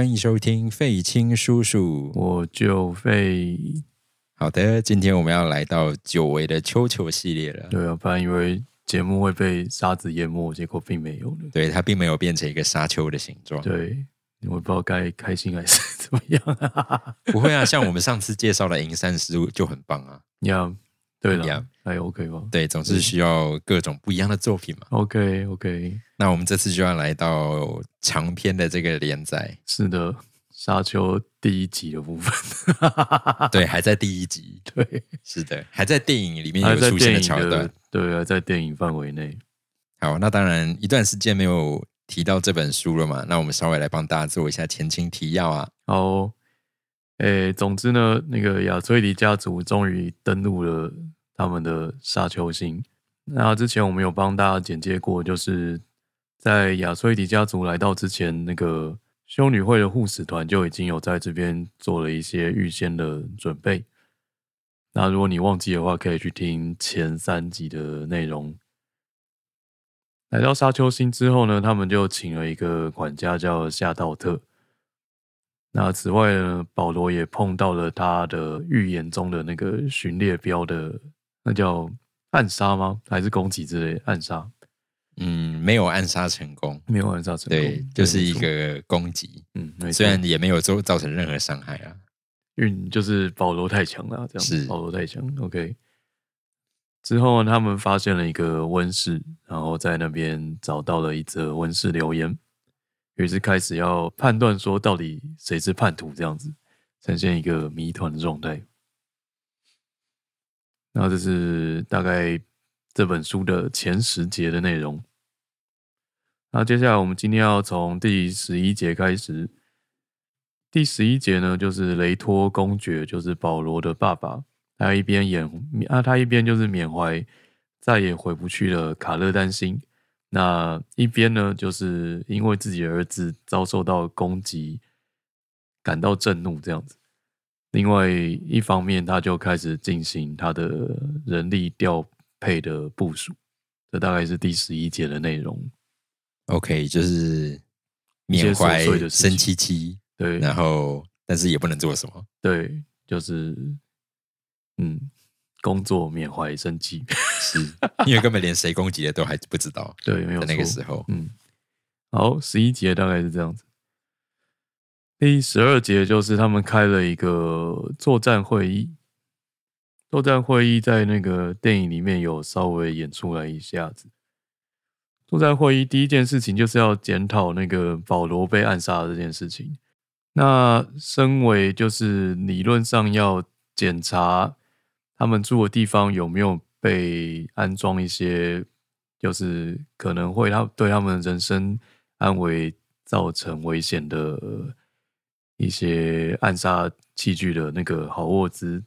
欢迎收听费青叔叔。我就费好的，今天我们要来到久违的秋球系列了。对啊，本来以为节目会被沙子淹没，结果并没有呢。对，它并没有变成一个沙丘的形状。对，我不知道该开心还是怎么样。不会啊，像我们上次介绍的银山师就很棒啊。呀，对了还 OK 吧对，总是需要各种不一样的作品嘛。？OK OK，那我们这次就要来到长篇的这个连载，是的，沙丘第一集的部分。对，还在第一集。对，是的，还在电影里面有出现的桥段的。，对啊，在电影范围内。好，那当然一段时间没有提到这本书了嘛，那我们稍微来帮大家做一下前情提要啊。好，诶，总之呢，那个亚崔迪家族终于登陆了他们的沙丘星。那之前我们有帮大家简介过，就是在亚崔迪家族来到之前，那个修女会的护使团就已经有在这边做了一些预先的准备。那如果你忘记的话，可以去听前三集的内容。来到沙丘星之后呢，他们就请了一个管家叫夏道特。那此外呢，保罗也碰到了他的预言中的那个巡猎标的，那叫暗杀吗？还是攻击之类暗杀？嗯，没有暗杀成功，没有暗杀成功，对，就是一个攻击，嗯，虽然也没有造造成任何伤害啊。运就是保罗太强了，这样是保罗太强。OK，之后呢他们发现了一个温室，然后在那边找到了一则温室留言，于是开始要判断说到底谁是叛徒，这样子呈现一个谜团的状态。然后这是大概这本书的前十节的内容。那接下来我们今天要从第十一节开始。第十一节呢，就是雷托公爵，就是保罗的爸爸，他一边演啊，他一边就是缅怀再也回不去的卡勒丹星，那一边呢，就是因为自己的儿子遭受到攻击，感到震怒这样子。另外一方面，他就开始进行他的人力调配的部署，这大概是第十一节的内容。OK，就是缅怀生戚戚，对，然后但是也不能做什么。对，就是嗯，工作缅怀生气，是因为根本连谁攻击的都还不知道，对，没有那个错时候，嗯，好，十一节大概是这样子。第十二节就是他们开了一个作战会议，作战会议在那个电影里面有稍微演出来一下子。作战会议第一件事情就是要检讨那个保罗被暗杀的这件事情。那身为就是理论上要检查他们住的地方有没有被安装一些，就是可能会他对他们人身安危造成危险的一些暗杀器具的那个好沃兹。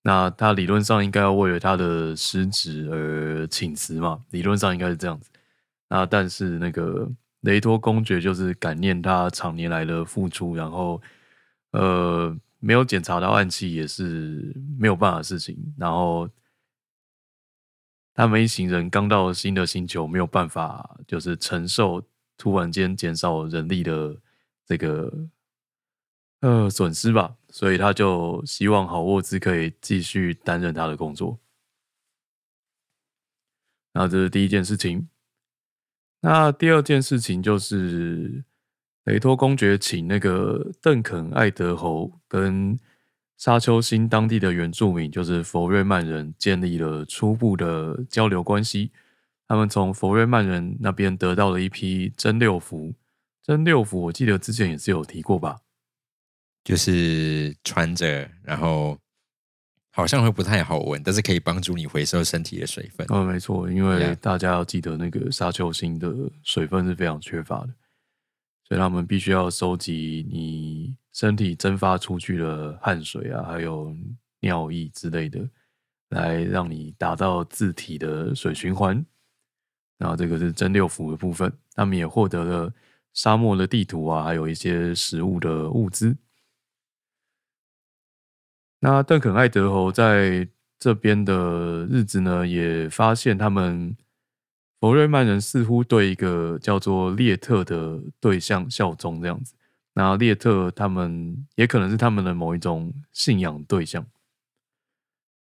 那他理论上应该要为了他的失职而请辞嘛，理论上应该是这样子。那但是那个雷托公爵就是感念他常年来的付出，然后呃没有检查到暗器也是没有办法的事情。然后他们一行人刚到新的星球，没有办法就是承受突然间减少人力的这个呃损失吧，所以他就希望好沃兹可以继续担任他的工作。那这是第一件事情。那第二件事情就是雷托公爵请那个邓肯艾德侯跟沙丘星当地的原住民，就是佛瑞曼人，建立了初步的交流关系。他们从佛瑞曼人那边得到了一批真六福，真六福我记得之前也是有提过吧？就是穿着，然后好像会不太好闻，但是可以帮助你回收身体的水分。嗯，没错，因为大家要记得那个沙丘星的水分是非常缺乏的，所以他们必须要收集你身体蒸发出去的汗水啊，还有尿液之类的，来让你达到自体的水循环。然后这个是真六符的部分，他们也获得了沙漠的地图啊，还有一些食物的物资。那邓肯艾德侯在这边的日子呢，也发现他们佛瑞曼人似乎对一个叫做列特的对象效忠这样子。那列特他们也可能是他们的某一种信仰对象。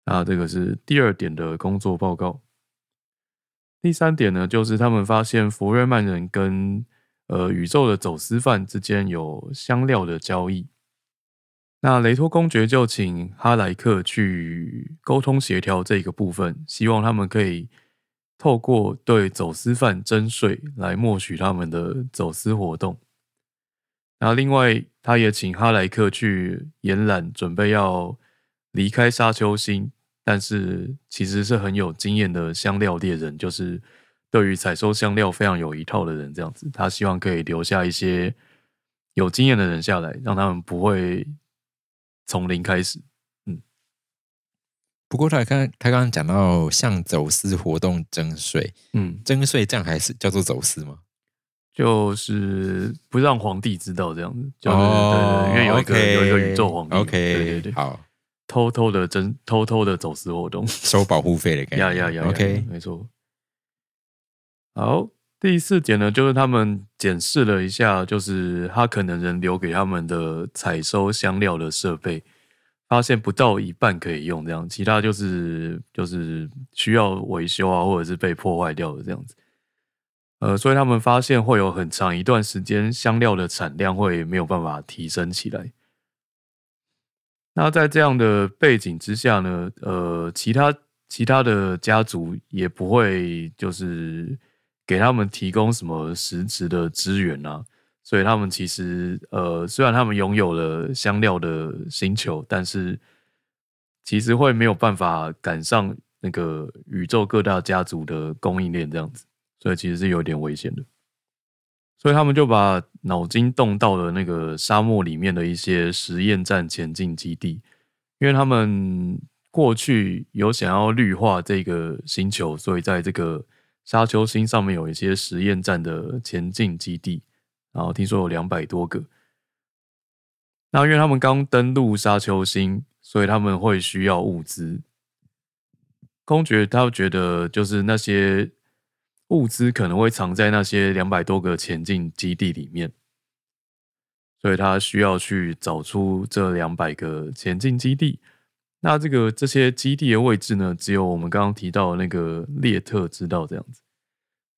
那这个是第二点的工作报告。第三点呢，就是他们发现福瑞曼人跟呃宇宙的走私犯之间有香料的交易。那雷托公爵就请哈莱克去沟通协调这个部分，希望他们可以透过对走私犯征税来默许他们的走私活动。然后另外，他也请哈莱克去延揽准备要离开沙丘星，但是其实是很有经验的香料猎人，就是对于采收香料非常有一套的人，这样子。他希望可以留下一些有经验的人下来，让他们不会。从零开始，不过他刚他刚刚讲到向走私活动征税，嗯，征税这样还是叫做走私吗？就是不让皇帝知道这样子，就是对对，因为有一个有一个宇宙皇帝，OK，对对对，好，偷偷的征偷偷的走私活动，收保护费的感觉，呀呀呀，OK，没错。好，第四点呢，就是他们检视了一下，就是哈肯能人留给他们的采收香料的设备。发现不到一半可以用，这样其他就是就是需要维修啊，或者是被破坏掉的这样子。呃，所以他们发现会有很长一段时间香料的产量会没有办法提升起来。那在这样的背景之下呢，呃，其他其他的家族也不会就是给他们提供什么实质的资源啊。所以他们其实，呃，虽然他们拥有了香料的星球，但是其实会没有办法赶上那个宇宙各大家族的供应链这样子，所以其实是有点危险的。所以他们就把脑筋动到了那个沙漠里面的一些实验站前进基地，因为他们过去有想要绿化这个星球，所以在这个沙丘星上面有一些实验站的前进基地。然后听说有两百多个，那因为他们刚登陆沙丘星，所以他们会需要物资。公爵他觉得，就是那些物资可能会藏在那些两百多个前进基地里面，所以他需要去找出这两百个前进基地。那这个这些基地的位置呢，只有我们刚刚提到那个列特知道这样子，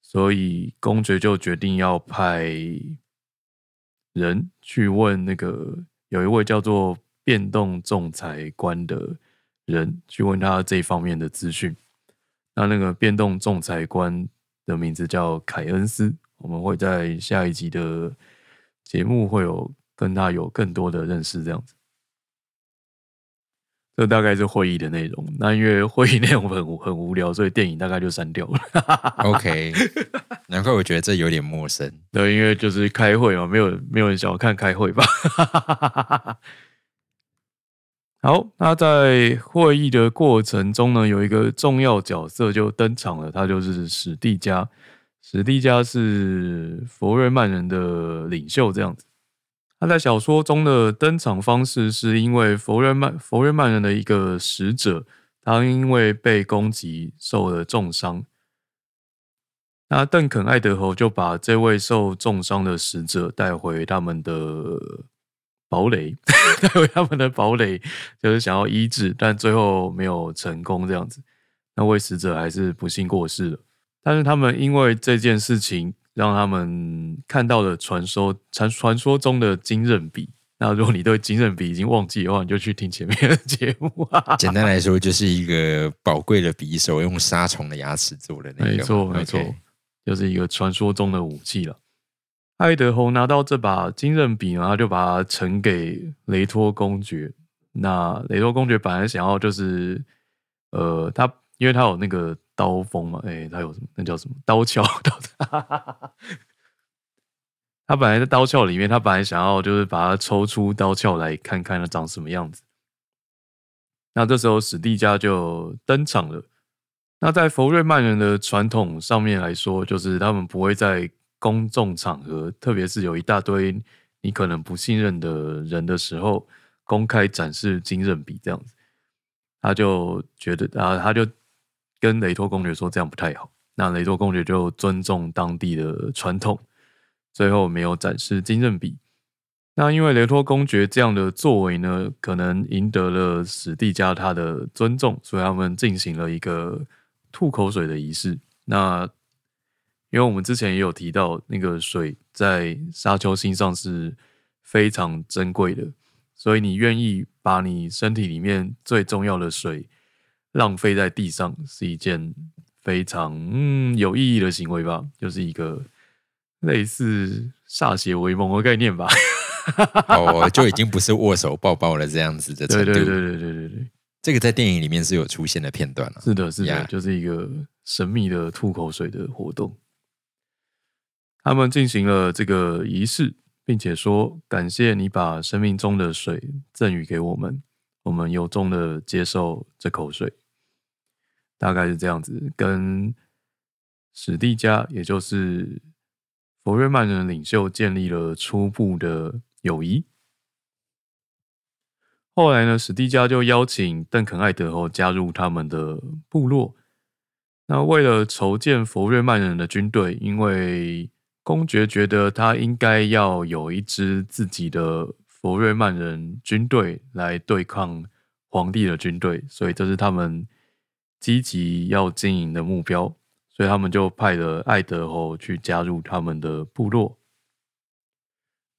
所以公爵就决定要派。人去问那个有一位叫做变动仲裁官的人，去问他这方面的资讯。那那个变动仲裁官的名字叫凯恩斯，我们会在下一集的节目会有跟他有更多的认识，这样子。这大概是会议的内容。那因为会议内容很很无聊，所以电影大概就删掉了。OK，难怪我觉得这有点陌生。对，因为就是开会嘛，没有没有人想要看开会吧。好，那在会议的过程中呢，有一个重要角色就登场了，他就是史蒂加。史蒂加是佛瑞曼人的领袖，这样子。他在小说中的登场方式，是因为佛瑞曼佛瑞曼人的一个使者，他因为被攻击受了重伤。那邓肯爱德侯就把这位受重伤的使者带回他们的堡垒，带回他们的堡垒，就是想要医治，但最后没有成功。这样子，那位使者还是不幸过世了。但是他们因为这件事情。让他们看到了传说传传说中的金刃笔。那如果你对金刃笔已经忘记的话，你就去听前面的节目。简单来说，就是一个宝贵的匕首，用杀虫的牙齿做的那。没错，没错，就是一个传说中的武器了。爱德侯拿到这把金刃笔，然后就把它呈给雷托公爵。那雷托公爵本来想要就是，呃，他因为他有那个。刀锋嘛，哎，他有什么？那叫什么？刀鞘，刀。他本来在刀鞘里面，他本来想要就是把它抽出刀鞘来看看它长什么样子。那这时候史蒂加就登场了。那在佛瑞曼人的传统上面来说，就是他们不会在公众场合，特别是有一大堆你可能不信任的人的时候，公开展示金刃笔这样子。他就觉得啊，他就。跟雷托公爵说这样不太好，那雷托公爵就尊重当地的传统，最后没有展示金刃笔。那因为雷托公爵这样的作为呢，可能赢得了史蒂加他的尊重，所以他们进行了一个吐口水的仪式。那因为我们之前也有提到，那个水在沙丘星上是非常珍贵的，所以你愿意把你身体里面最重要的水浪费在地上，是一件非常嗯有意义的行为吧？就是一个类似歃血为盟的概念吧。哦，就已经不是握手抱抱了这样子的 程度。对对对对对对对，这个在电影里面是有出现的片段了。是的，是的，呀就是一个神秘的吐口水的活动。他们进行了这个仪式，并且说：“感谢你把生命中的水赠予给我们，我们由衷的接受这口水。”大概是这样子，跟史蒂加，也就是佛瑞曼人领袖建立了初步的友谊。后来呢，史蒂加就邀请邓肯艾德侯加入他们的部落。那为了筹建佛瑞曼人的军队，因为公爵觉得他应该要有一支自己的佛瑞曼人军队来对抗皇帝的军队，所以这是他们积极要经营的目标。所以他们就派了爱德侯去加入他们的部落。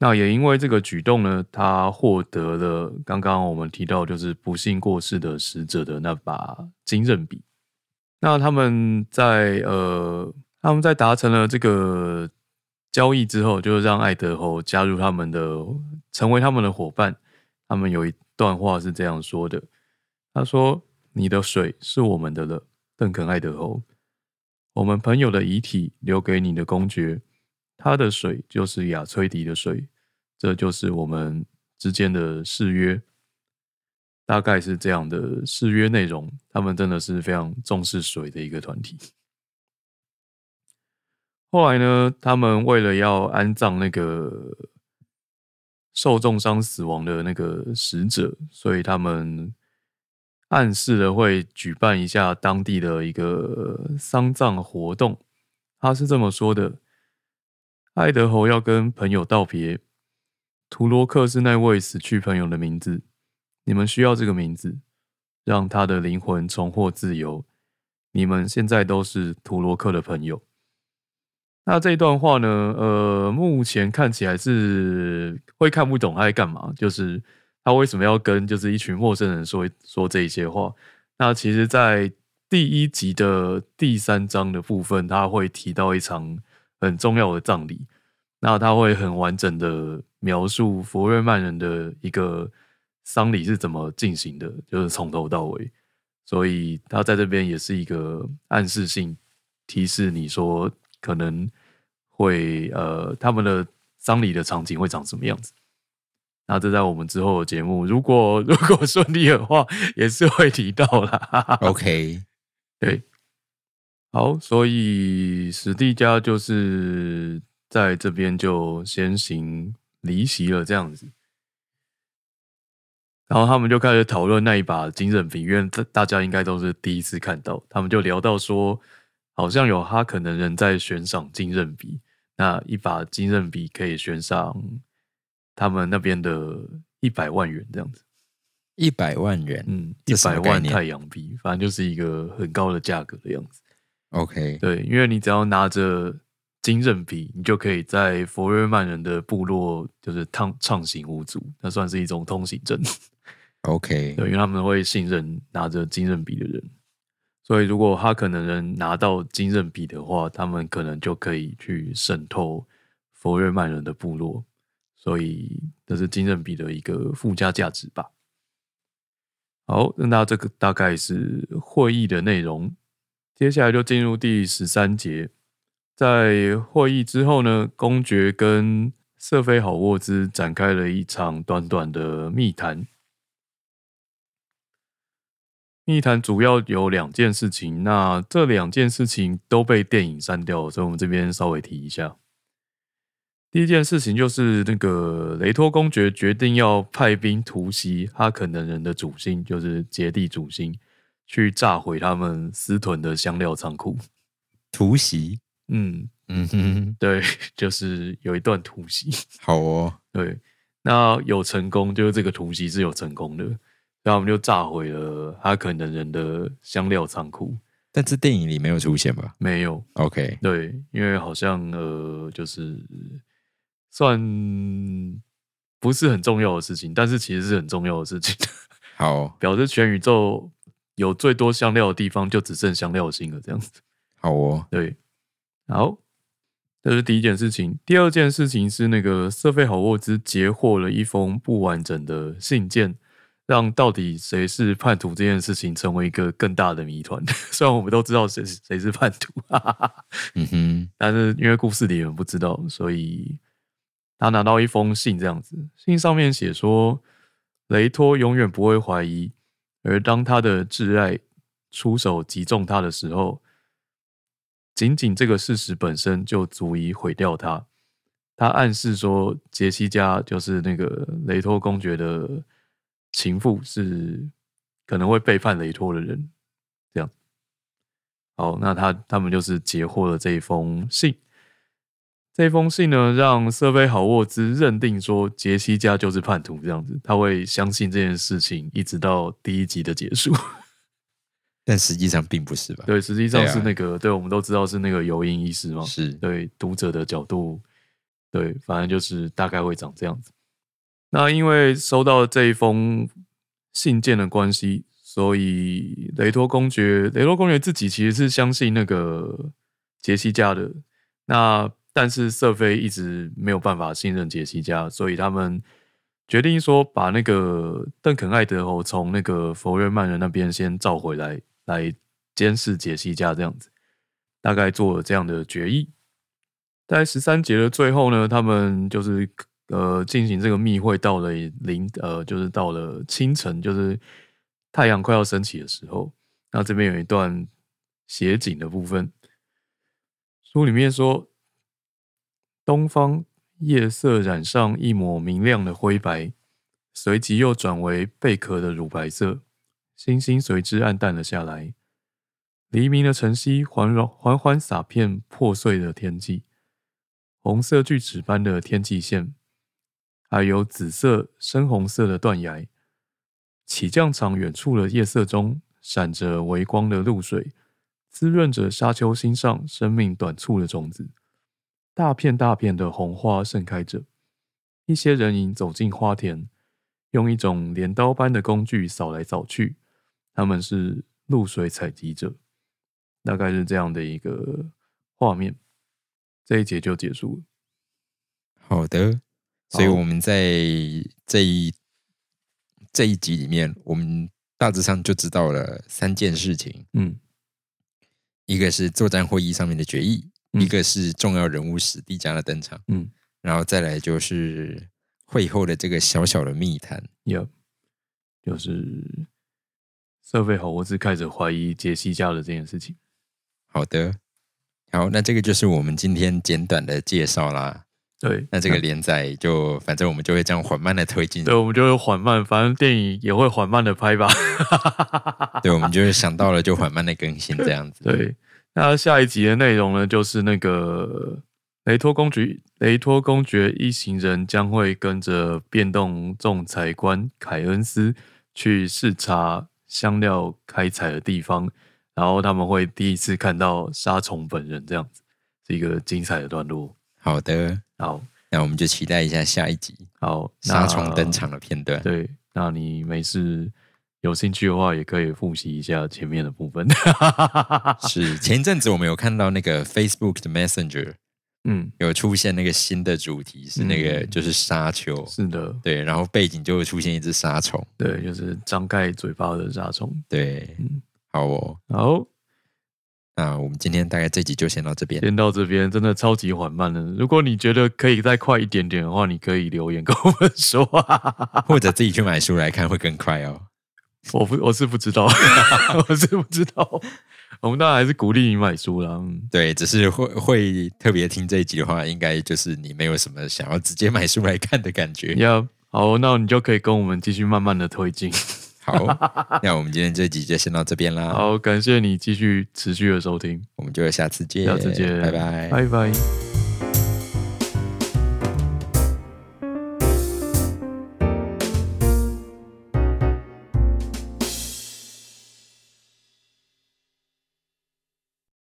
那也因为这个举动呢，他获得了刚刚我们提到就是不幸过世的使者的那把金刃笔。那他们在呃，他们在达成了这个交易之后，就让爱德侯加入他们的，成为他们的伙伴。他们有一段话是这样说的：“他说，你的水是我们的了，邓肯爱德侯。我们朋友的遗体留给你的公爵，他的水就是亚崔迪的水，这就是我们之间的誓约。大概是这样的誓约内容。他们真的是非常重视水的一个团体。后来呢，他们为了要安葬那个受重伤死亡的那个死者，所以他们暗示了会举办一下当地的一个丧葬活动。他是这么说的：爱德侯要跟朋友道别，图罗克是那位死去朋友的名字，你们需要这个名字，让他的灵魂重获自由。你们现在都是图罗克的朋友。那这段话呢？呃，目前看起来是会看不懂他在干嘛，就是他为什么要跟就是一群陌生人说说这些话？那其实，在第一集的第三章的部分，他会提到一场很重要的葬礼，那他会很完整的描述佛瑞曼人的一个丧礼是怎么进行的，就是从头到尾。所以他在这边也是一个暗示性提示你说。可能会呃，他们的丧礼的场景会长什么样子？那这在我们之后的节目，如果 如果顺利的话，也是会提到啦。OK，对，好，所以史蒂加就是在这边就先行离席了，这样子。然后他们就开始讨论那一把金刃笔，因为大大家应该都是第一次看到，他们就聊到说。好像有哈可能人在悬赏金刃笔，那一把金刃笔可以悬赏他们那边的一百万元这样子。一百万元，嗯，一百万太阳币，反正就是一个很高的价格的样子。OK，对，因为你只要拿着金刃笔，你就可以在佛瑞曼人的部落就是畅畅行无阻，那算是一种通行证。OK，对，因为他们会信任拿着金刃笔的人。所以，如果他可能能拿到金刃笔的话，他们可能就可以去渗透佛瑞曼人的部落。所以，这是金刃笔的一个附加价值吧。好，那这个大概是会议的内容。接下来就进入第十三节。在会议之后呢，公爵跟瑟菲好沃兹展开了一场短短的密谈。密谈主要有两件事情，那这两件事情都被电影删掉，所以我们这边稍微提一下。第一件事情就是那个雷托公爵决定要派兵突袭哈肯能人的主星，就是杰地主星，去炸毁他们私屯的香料仓库。突袭，嗯，嗯哼，对，就是有一段突袭。好哦，对，那有成功，就是这个突袭是有成功的，然后我们就炸毁了哈肯的人的香料仓库。但是电影里没有出现吧没有，？OK，对，因为好像呃，就是算不是很重要的事情，但是其实是很重要的事情，好表示全宇宙有最多香料的地方就只剩香料星了，这样子。好哦，对，好，这是第一件事情。第二件事情是那个瑟菲好沃兹截获了一封不完整的信件，让到底谁是叛徒这件事情成为一个更大的谜团。虽然我们都知道谁是谁是叛徒，哈哈哈，嗯哼，但是因为故事里人不知道，所以他拿到一封信，这样子，信上面写说，雷托永远不会怀疑，而当他的挚爱出手击中他的时候，仅仅这个事实本身就足以毁掉他。他暗示说，杰西加就是那个雷托公爵的情妇，是可能会背叛雷托的人。这样，好，那他他们就是截获了这一封信。这封信呢，让瑟菲好沃兹认定说杰西家就是叛徒，这样子，他会相信这件事情，一直到第一集的结束。但实际上并不是吧？对，实际上是那个，对我们都知道是那个尤因医师嘛。是，对读者的角度，对，反正就是大概会长这样子。那因为收到这一封信件的关系，所以雷托公爵，雷托公爵自己其实是相信那个杰西家的。那但是瑟菲一直没有办法信任杰西加，所以他们决定说把那个邓肯艾德侯从那个佛瑞曼人那边先召回来，来监视杰西加这样子。大概做了这样的决议。在十三节的最后呢，他们就是呃进行这个密会，到了零呃就是到了清晨，就是太阳快要升起的时候。那这边有一段写景的部分，书里面说，东方夜色染上一抹明亮的灰白，随即又转为贝壳的乳白色，星星随之暗淡了下来。黎明的晨曦缓缓缓缓洒遍破碎的天际，红色锯齿般的天际线，还有紫色、深红色的断崖。起降场远处的夜色中，闪着微光的露水，滋润着沙丘心上生命短促的种子。大片大片的红花盛开着，一些人影走进花田，用一种镰刀般的工具扫来扫去。他们是露水采集者。大概是这样的一个画面，这一节就结束了。好的，所以我们在这一这一集里面，我们大致上就知道了三件事情：嗯一个是作战会议上面的决议，嗯一个是重要人物史蒂加的登场，嗯然后再来就是会后的这个小小的密谈。，Yep，就是设备好沃兹开始怀疑杰西家的这件事情。好的，好，那这个就是我们今天简短的介绍啦。对，那这个连载就反正我们就会这样缓慢的推进。对，我们就会缓慢，反正电影也会缓慢的拍吧。对，我们就是想到了就缓慢的更新这样子。对，那下一集的内容呢，就是那个雷托公爵，雷托公爵一行人将会跟着变动仲裁官凯恩斯去视察香料开采的地方，然后他们会第一次看到杀虫本人，这样子是一个精彩的段落。好的，好，那我们就期待一下下一集好，杀虫登场的片段。对，那你没事有兴趣的话，也可以复习一下前面的部分。是前一阵子我们有看到那个 Facebook 的 Messenger 嗯，有出现那个新的主题是那个嗯就是沙丘，是的，对，然后背景就会出现一只沙虫，对，就是张开嘴巴的沙虫。对，嗯好哦，好，那我们今天大概这集就先到这边。先到这边，真的超级缓慢的。如果你觉得可以再快一点点的话，你可以留言跟我们说。或者自己去买书来看会更快哦。我不，我是不知道，我是不知道。我们当然还是鼓励你买书啦。嗯，对，只是会会特别听这一集的话，应该就是你没有什么想要直接买书来看的感觉。要好，那你就可以跟我们继续慢慢的推进。好，那我们今天这集就先到这边啦。好，感谢你继续持续的收听，我们就下次见，下次见，拜拜。拜拜。